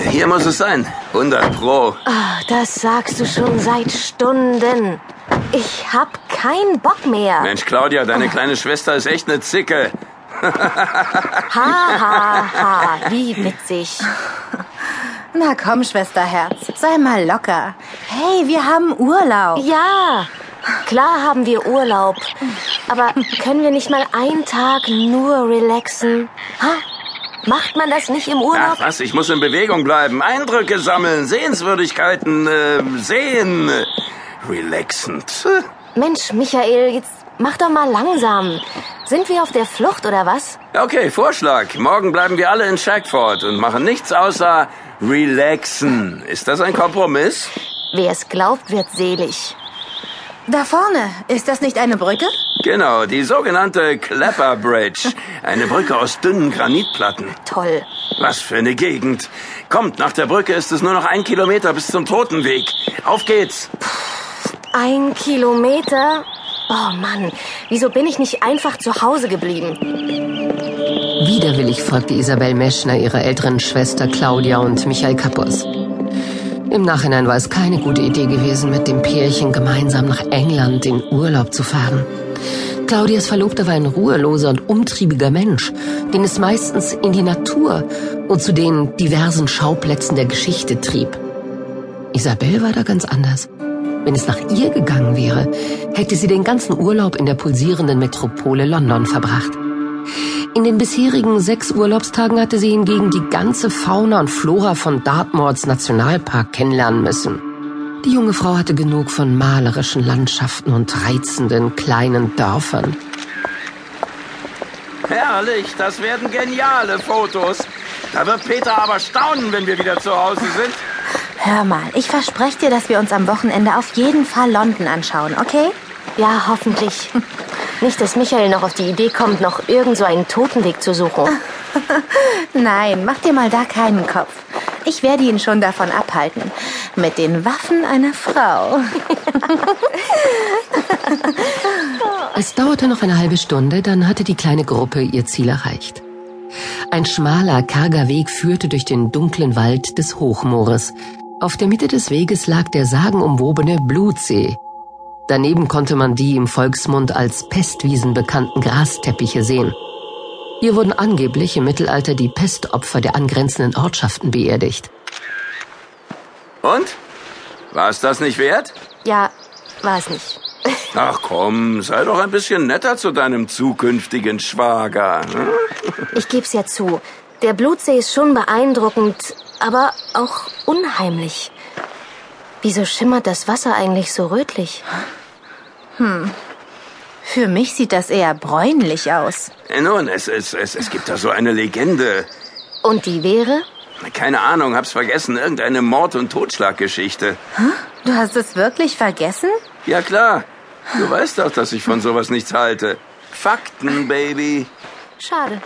Hier muss es sein. 100 Pro. Ach, das sagst du schon seit Stunden. Ich hab keinen Bock mehr. Mensch, Claudia, deine kleine Schwester ist echt eine Zicke. Ha, ha, ha. Wie witzig. Na komm, Schwesterherz, sei mal locker. Hey, wir haben Urlaub. Ja, klar haben wir Urlaub. Aber können wir nicht mal einen Tag nur relaxen? Ha? Macht man das nicht im Urlaub? Ach was, ich muss in Bewegung bleiben. Eindrücke sammeln, Sehenswürdigkeiten äh, sehen. Relaxend. Mensch, Michael, jetzt mach doch mal langsam. Sind wir auf der Flucht oder was? Okay, Vorschlag. Morgen bleiben wir alle in Shackford und machen nichts außer relaxen. Ist das ein Kompromiss? Wer es glaubt, wird selig. Da vorne, ist das nicht eine Brücke? Genau, die sogenannte Clapper Bridge. Eine Brücke aus dünnen Granitplatten. Toll. Was für eine Gegend. Kommt, nach der Brücke ist es nur noch ein Kilometer bis zum Totenweg. Auf geht's. Ein Kilometer? Oh Mann, wieso bin ich nicht einfach zu Hause geblieben? Widerwillig folgte Isabel Meschner ihrer älteren Schwester Claudia und Michael Kappos. Im Nachhinein war es keine gute Idee gewesen, mit dem Pärchen gemeinsam nach England in Urlaub zu fahren. Claudias Verlobter war ein ruheloser und umtriebiger Mensch, den es meistens in die Natur und zu den diversen Schauplätzen der Geschichte trieb. Isabel war da ganz anders. Wenn es nach ihr gegangen wäre, hätte sie den ganzen Urlaub in der pulsierenden Metropole London verbracht. In den bisherigen sechs Urlaubstagen hatte sie hingegen die ganze Fauna und Flora von Dartmoors Nationalpark kennenlernen müssen. Die junge Frau hatte genug von malerischen Landschaften und reizenden kleinen Dörfern. Herrlich, das werden geniale Fotos. Da wird Peter aber staunen, wenn wir wieder zu Hause sind. Hör mal, ich verspreche dir, dass wir uns am Wochenende auf jeden Fall London anschauen, okay? Ja, hoffentlich. Nicht, dass Michael noch auf die Idee kommt, noch irgend so einen Totenweg zu suchen. Nein, mach dir mal da keinen Kopf. Ich werde ihn schon davon abhalten. Mit den Waffen einer Frau. Es dauerte noch eine halbe Stunde, dann hatte die kleine Gruppe ihr Ziel erreicht. Ein schmaler, karger Weg führte durch den dunklen Wald des Hochmoores. Auf der Mitte des Weges lag der sagenumwobene Blutsee. Daneben konnte man die im Volksmund als Pestwiesen bekannten Grasteppiche sehen. Hier wurden angeblich im Mittelalter die Pestopfer der angrenzenden Ortschaften beerdigt. Und? War es das nicht wert? Ja, war es nicht. Ach komm, sei doch ein bisschen netter zu deinem zukünftigen Schwager. hm? Ich geb's ja zu. Der Blutsee ist schon beeindruckend, aber auch unheimlich. Wieso schimmert das Wasser eigentlich so rötlich? Für mich sieht das eher bräunlich aus. Äh, Nun, es, es, es, es gibt da so eine Legende. Und die wäre? Keine Ahnung, hab's vergessen. Irgendeine Mord- und Totschlaggeschichte. Du hast es wirklich vergessen? Ja klar. Du weißt doch, dass ich von sowas nichts halte. Fakten, Baby. Schade.